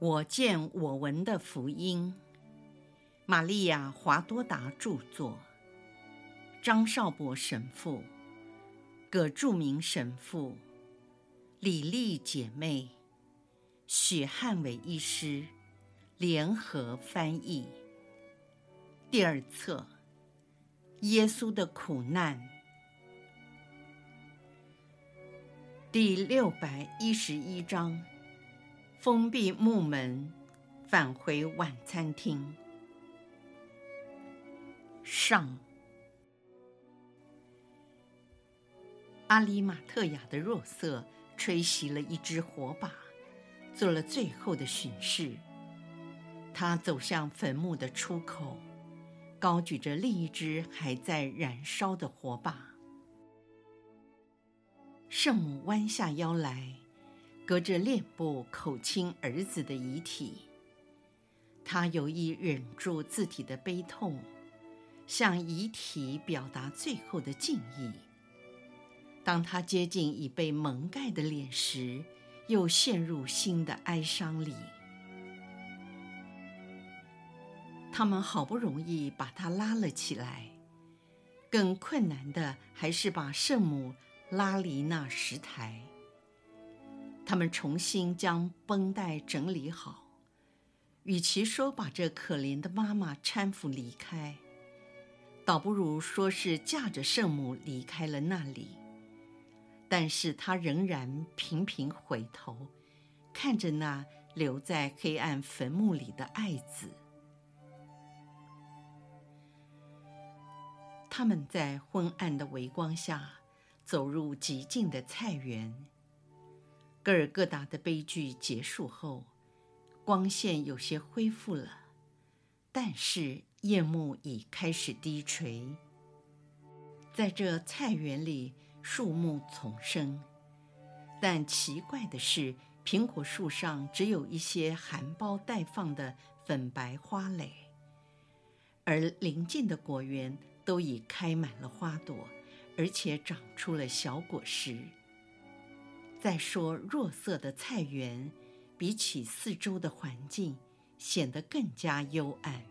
我见我闻的福音，玛利亚·华多达著作，张少博神父、葛著名神父、李丽姐妹、许汉伟医师。联合翻译。第二册，耶稣的苦难，第六百一十一章。封闭木门，返回晚餐厅。上，阿里马特亚的若瑟吹熄了一支火把，做了最后的巡视。他走向坟墓的出口，高举着另一支还在燃烧的火把。圣母弯下腰来。隔着脸部口亲儿子的遗体，他有意忍住自己的悲痛，向遗体表达最后的敬意。当他接近已被蒙盖的脸时，又陷入新的哀伤里。他们好不容易把他拉了起来，更困难的还是把圣母拉离那石台。他们重新将绷带整理好，与其说把这可怜的妈妈搀扶离开，倒不如说是驾着圣母离开了那里。但是他仍然频频回头，看着那留在黑暗坟墓里的爱子。他们在昏暗的微光下走入寂静的菜园。戈尔各达的悲剧结束后，光线有些恢复了，但是夜幕已开始低垂。在这菜园里，树木丛生，但奇怪的是，苹果树上只有一些含苞待放的粉白花蕾，而邻近的果园都已开满了花朵，而且长出了小果实。再说，若色的菜园比起四周的环境，显得更加幽暗。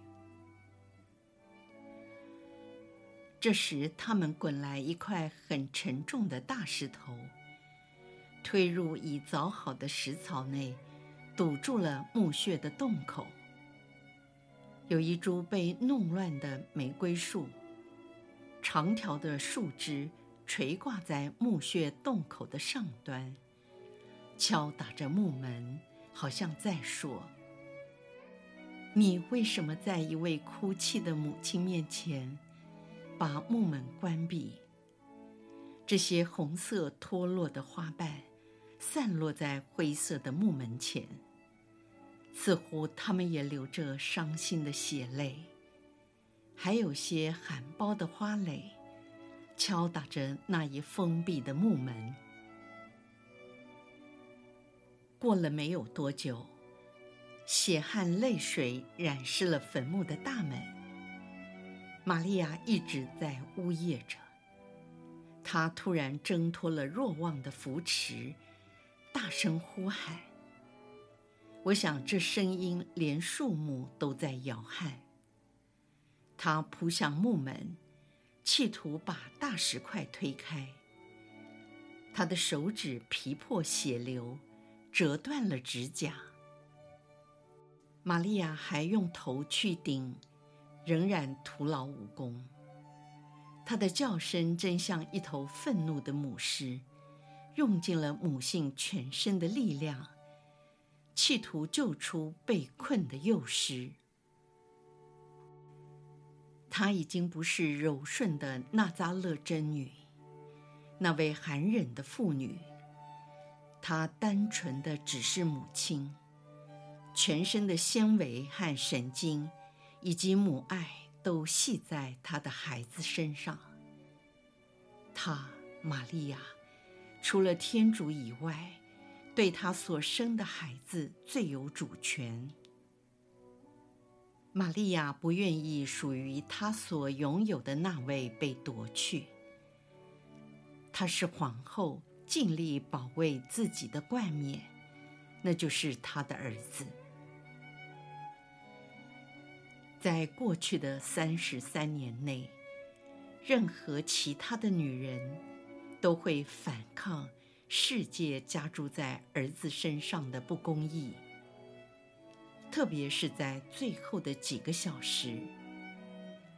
这时，他们滚来一块很沉重的大石头，推入已凿好的石槽内，堵住了墓穴的洞口。有一株被弄乱的玫瑰树，长条的树枝。垂挂在墓穴洞口的上端，敲打着木门，好像在说：“你为什么在一位哭泣的母亲面前，把木门关闭？”这些红色脱落的花瓣，散落在灰色的木门前，似乎他们也流着伤心的血泪，还有些含苞的花蕾。敲打着那一封闭的木门。过了没有多久，血汗泪水染湿了坟墓的大门。玛利亚一直在呜咽着。她突然挣脱了若望的扶持，大声呼喊。我想这声音连树木都在摇撼。她扑向木门。企图把大石块推开，他的手指皮破血流，折断了指甲。玛利亚还用头去顶，仍然徒劳无功。她的叫声真像一头愤怒的母狮，用尽了母性全身的力量，企图救出被困的幼狮。她已经不是柔顺的纳扎勒真女，那位寒忍的妇女。她单纯的只是母亲，全身的纤维和神经，以及母爱都系在她的孩子身上。她，玛利亚，除了天主以外，对她所生的孩子最有主权。玛利亚不愿意属于她所拥有的那位被夺去。她是皇后，尽力保卫自己的冠冕，那就是她的儿子。在过去的三十三年内，任何其他的女人都会反抗世界加注在儿子身上的不公义。特别是在最后的几个小时，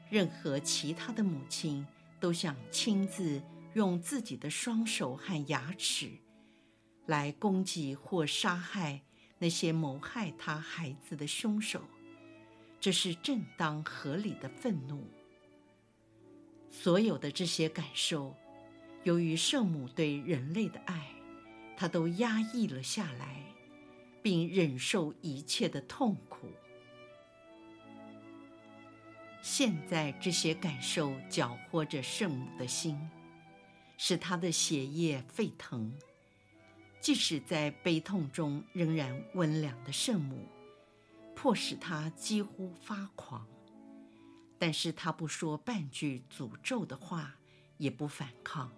任何其他的母亲都想亲自用自己的双手和牙齿来攻击或杀害那些谋害他孩子的凶手，这是正当合理的愤怒。所有的这些感受，由于圣母对人类的爱，她都压抑了下来，并忍受一切的痛苦。现在这些感受搅和着圣母的心，使她的血液沸腾。即使在悲痛中仍然温良的圣母，迫使她几乎发狂，但是她不说半句诅咒的话，也不反抗。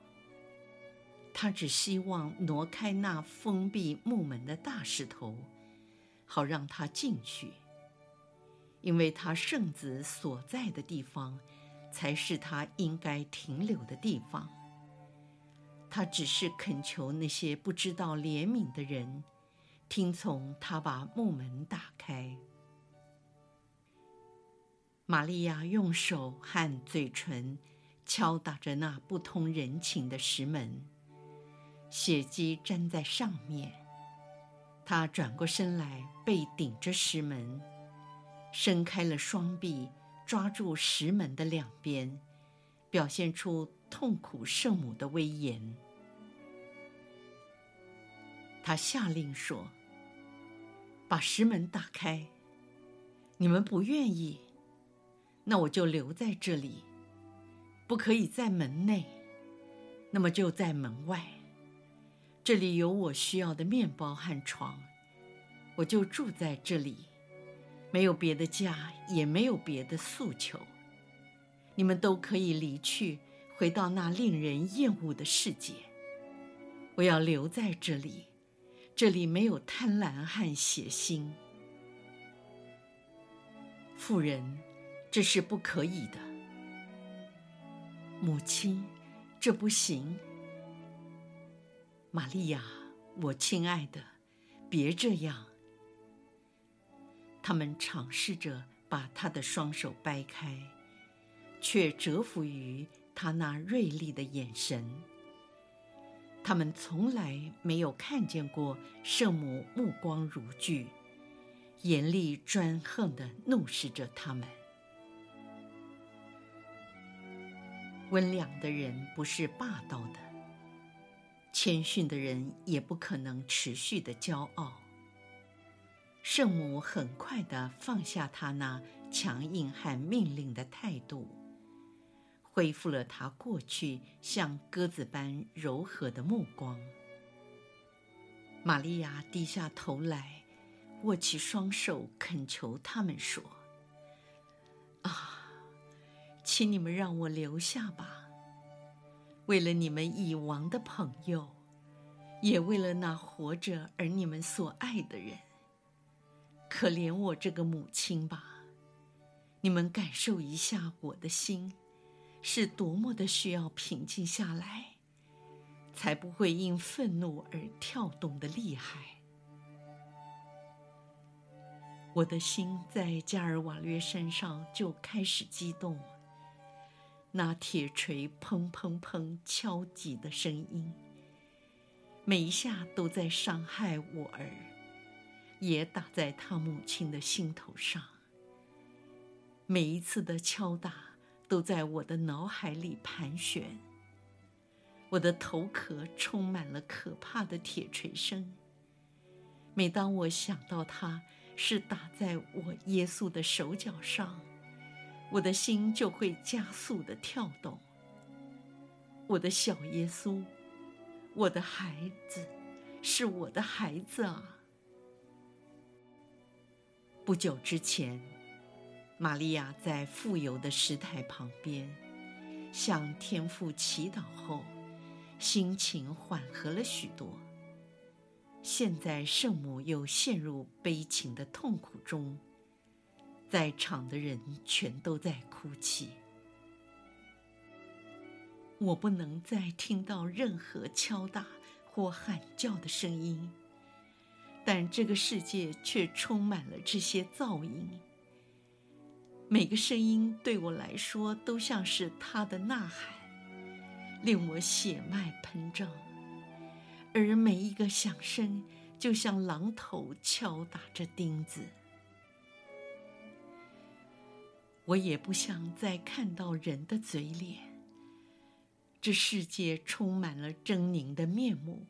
他只希望挪开那封闭木门的大石头，好让他进去，因为他圣子所在的地方，才是他应该停留的地方。他只是恳求那些不知道怜悯的人，听从他把木门打开。玛利亚用手和嘴唇敲打着那不通人情的石门，血迹粘在上面。他转过身来，背顶着石门，伸开了双臂，抓住石门的两边，表现出痛苦圣母的威严。他下令说：“把石门打开。你们不愿意，那我就留在这里，不可以在门内，那么就在门外。这里有我需要的面包和床，我就住在这里，没有别的家，也没有别的诉求。你们都可以离去，回到那令人厌恶的世界。我要留在这里。”这里没有贪婪和血腥，妇人，这是不可以的。母亲，这不行。玛利亚，我亲爱的，别这样。他们尝试着把她的双手掰开，却折服于她那锐利的眼神。他们从来没有看见过圣母目光如炬，严厉专横地怒视着他们。温良的人不是霸道的，谦逊的人也不可能持续的骄傲。圣母很快地放下她那强硬和命令的态度。恢复了他过去像鸽子般柔和的目光。玛利亚低下头来，握起双手，恳求他们说：“啊，请你们让我留下吧，为了你们已亡的朋友，也为了那活着而你们所爱的人。可怜我这个母亲吧，你们感受一下我的心。”是多么的需要平静下来，才不会因愤怒而跳动的厉害。我的心在加尔瓦略山上就开始激动，那铁锤砰砰砰敲击的声音，每一下都在伤害我儿，也打在他母亲的心头上。每一次的敲打。都在我的脑海里盘旋，我的头壳充满了可怕的铁锤声。每当我想到他是打在我耶稣的手脚上，我的心就会加速地跳动。我的小耶稣，我的孩子，是我的孩子啊！不久之前，玛利亚在富有的石台旁边，向天父祈祷后，心情缓和了许多。现在圣母又陷入悲情的痛苦中，在场的人全都在哭泣。我不能再听到任何敲打或喊叫的声音，但这个世界却充满了这些噪音。每个声音对我来说都像是他的呐喊，令我血脉喷张；而每一个响声就像榔头敲打着钉子。我也不想再看到人的嘴脸。这世界充满了狰狞的面目。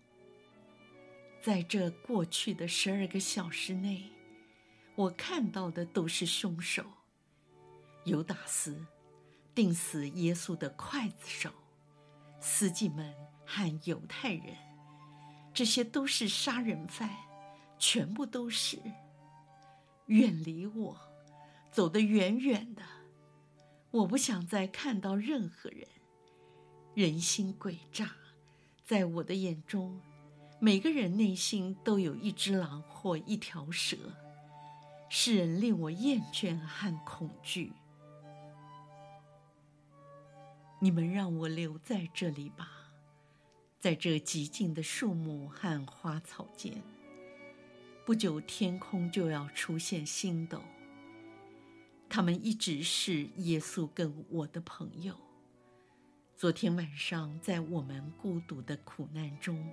在这过去的十二个小时内，我看到的都是凶手：犹达斯，钉死耶稣的刽子手；司机们和犹太人，这些都是杀人犯，全部都是。远离我，走得远远的。我不想再看到任何人。人心诡诈，在我的眼中，每个人内心都有一只狼或一条蛇，使人令我厌倦和恐惧。你们让我留在这里吧，在这寂静的树木和花草间。不久，天空就要出现星斗。他们一直是耶稣跟我的朋友。昨天晚上，在我们孤独的苦难中，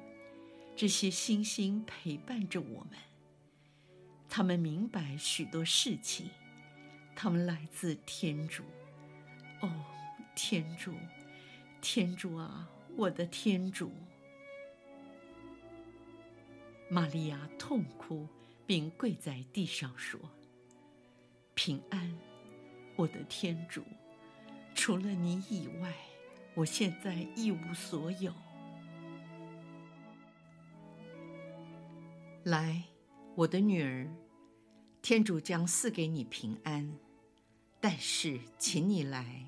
这些星星陪伴着我们。他们明白许多事情，他们来自天主。哦，天主，天主啊，我的天主！玛利亚痛哭，并跪在地上说：“平安，我的天主，除了你以外。”我现在一无所有。来，我的女儿，天主将赐给你平安。但是，请你来。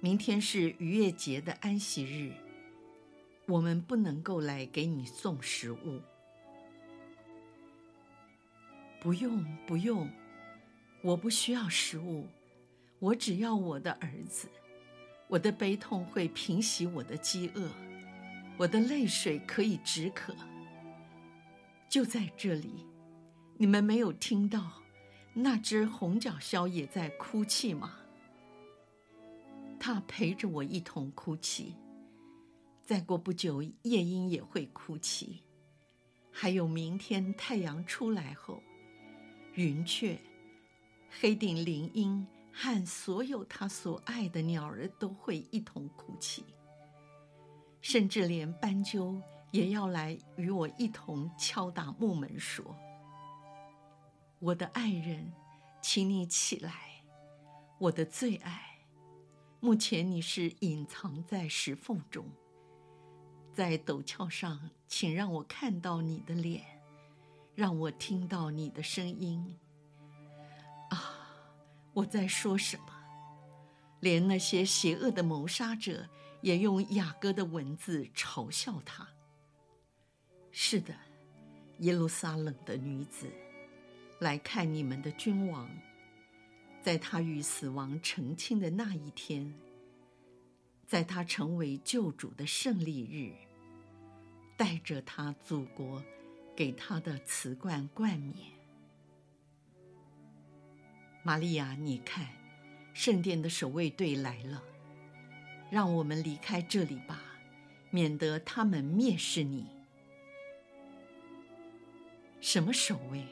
明天是逾越节的安息日，我们不能够来给你送食物。不用，不用，我不需要食物，我只要我的儿子。我的悲痛会平息我的饥饿，我的泪水可以止渴。就在这里，你们没有听到那只红脚鸮也在哭泣吗？它陪着我一同哭泣。再过不久，夜莺也会哭泣。还有明天太阳出来后，云雀、黑顶林莺。和所有他所爱的鸟儿都会一同哭泣，甚至连斑鸠也要来与我一同敲打木门，说：“我的爱人，请你起来，我的最爱。目前你是隐藏在石缝中，在陡峭上，请让我看到你的脸，让我听到你的声音。”我在说什么？连那些邪恶的谋杀者也用雅歌的文字嘲笑他。是的，耶路撒冷的女子，来看你们的君王，在他与死亡成亲的那一天，在他成为救主的胜利日，带着他祖国给他的瓷罐冠冕。玛利亚，你看，圣殿的守卫队来了，让我们离开这里吧，免得他们蔑视你。什么守卫？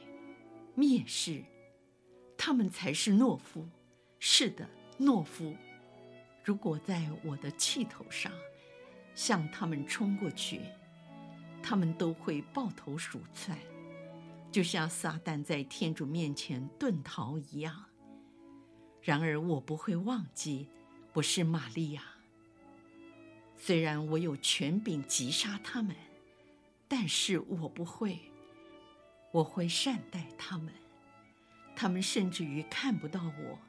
蔑视？他们才是懦夫。是的，懦夫。如果在我的气头上向他们冲过去，他们都会抱头鼠窜。就像撒旦在天主面前遁逃一样。然而我不会忘记，我是玛利亚。虽然我有权柄击杀他们，但是我不会。我会善待他们，他们甚至于看不到我。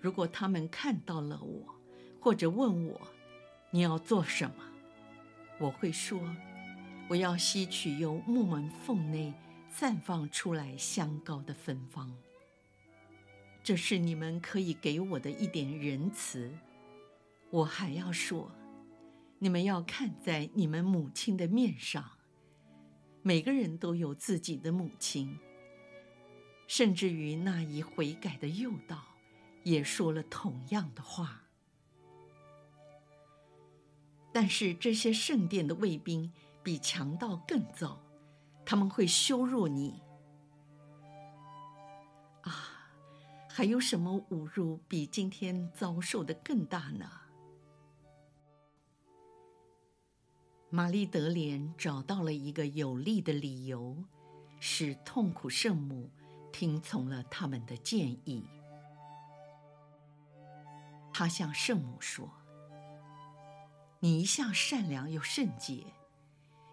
如果他们看到了我，或者问我，你要做什么？我会说，我要吸取由木门缝内。散放出来香膏的芬芳。这是你们可以给我的一点仁慈。我还要说，你们要看在你们母亲的面上。每个人都有自己的母亲，甚至于那一悔改的诱导，也说了同样的话。但是这些圣殿的卫兵比强盗更糟，他们会羞辱你。啊，还有什么侮辱比今天遭受的更大呢？玛丽德莲找到了一个有力的理由，使痛苦圣母听从了他们的建议。她向圣母说：“你一向善良又圣洁，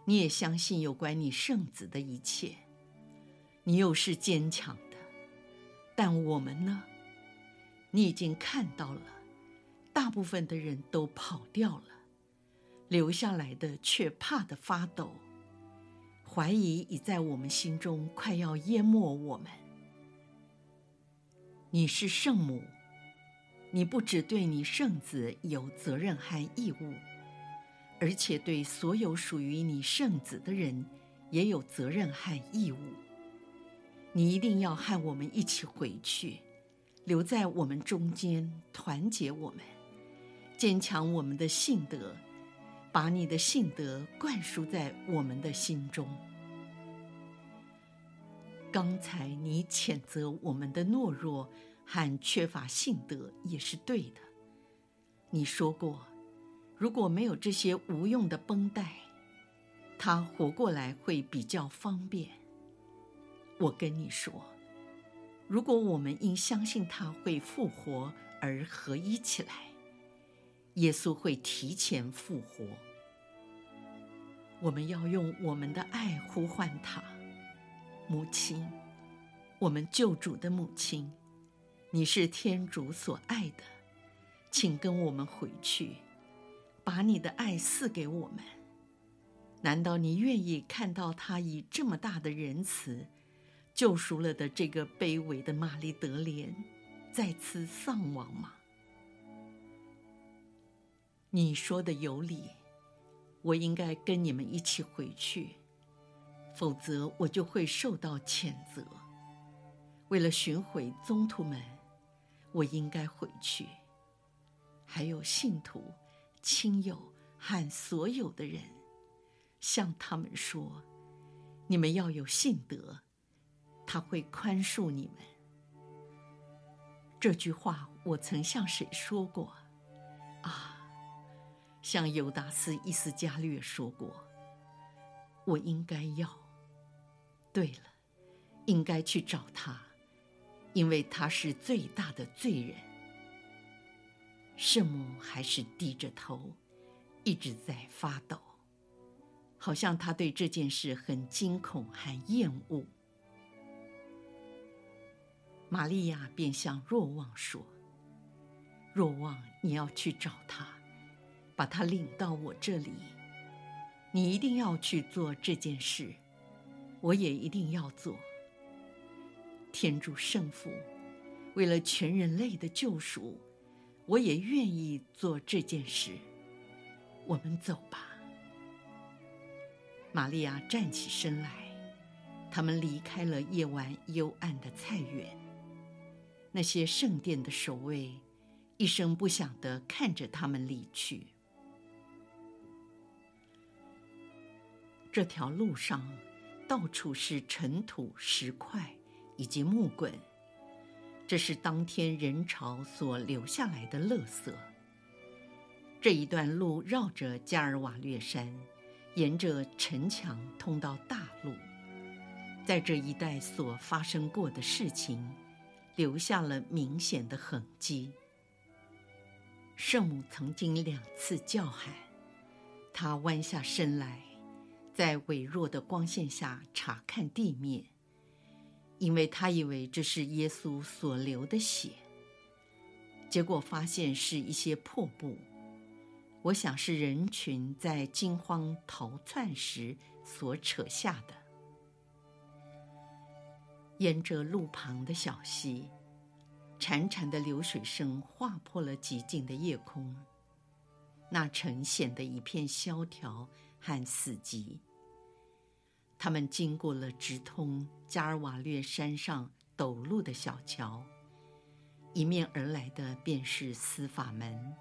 你也相信有关你圣子的一切，你又是坚强的。但我们呢？你已经看到了，大部分的人都跑掉了。”留下来的却怕得发抖，怀疑已在我们心中快要淹没我们。你是圣母，你不只对你圣子有责任和义务，而且对所有属于你圣子的人也有责任和义务。你一定要和我们一起回去，留在我们中间，团结我们，坚强我们的信德。把你的信德灌输在我们的心中。刚才你谴责我们的懦弱和缺乏信德也是对的。你说过，如果没有这些无用的绷带，他活过来会比较方便。我跟你说，如果我们因相信他会复活而合一起来。耶稣会提前复活。我们要用我们的爱呼唤他，母亲，我们救主的母亲，你是天主所爱的，请跟我们回去，把你的爱赐给我们。难道你愿意看到他以这么大的仁慈，救赎了的这个卑微的玛丽德莲，再次丧亡吗？你说的有理，我应该跟你们一起回去，否则我就会受到谴责。为了寻回宗徒们，我应该回去。还有信徒、亲友和所有的人，向他们说：你们要有信德，他会宽恕你们。这句话我曾向谁说过？啊！向犹达斯·伊斯加略说过：“我应该要。对了，应该去找他，因为他是最大的罪人。”圣母还是低着头，一直在发抖，好像她对这件事很惊恐和厌恶。玛利亚便向若望说：“若望，你要去找他。”把他领到我这里，你一定要去做这件事，我也一定要做。天主圣父，为了全人类的救赎，我也愿意做这件事。我们走吧。玛利亚站起身来，他们离开了夜晚幽暗的菜园。那些圣殿的守卫一声不响地看着他们离去。这条路上，到处是尘土、石块以及木棍，这是当天人潮所留下来的垃圾。这一段路绕着加尔瓦略山，沿着城墙通到大路，在这一带所发生过的事情，留下了明显的痕迹。圣母曾经两次叫喊，她弯下身来。在微弱的光线下查看地面，因为他以为这是耶稣所流的血。结果发现是一些破布，我想是人群在惊慌逃窜时所扯下的。沿着路旁的小溪，潺潺的流水声划破了寂静的夜空，那城显得一片萧条和死寂。他们经过了直通加尔瓦略山上陡路的小桥，迎面而来的便是司法门。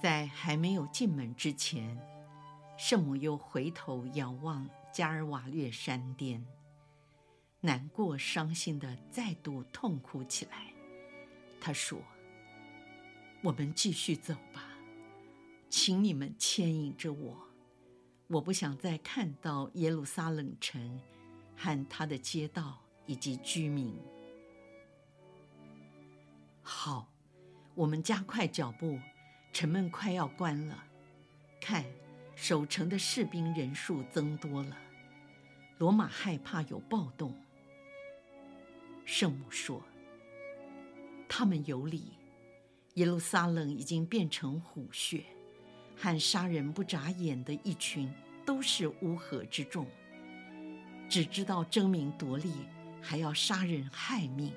在还没有进门之前，圣母又回头遥望加尔瓦略山巅，难过伤心地再度痛哭起来。她说：“我们继续走吧，请你们牵引着我。”我不想再看到耶路撒冷城和它的街道以及居民。好，我们加快脚步，城门快要关了。看，守城的士兵人数增多了，罗马害怕有暴动。圣母说：“他们有理，耶路撒冷已经变成虎穴。”和杀人不眨眼的一群，都是乌合之众，只知道争名夺利，还要杀人害命。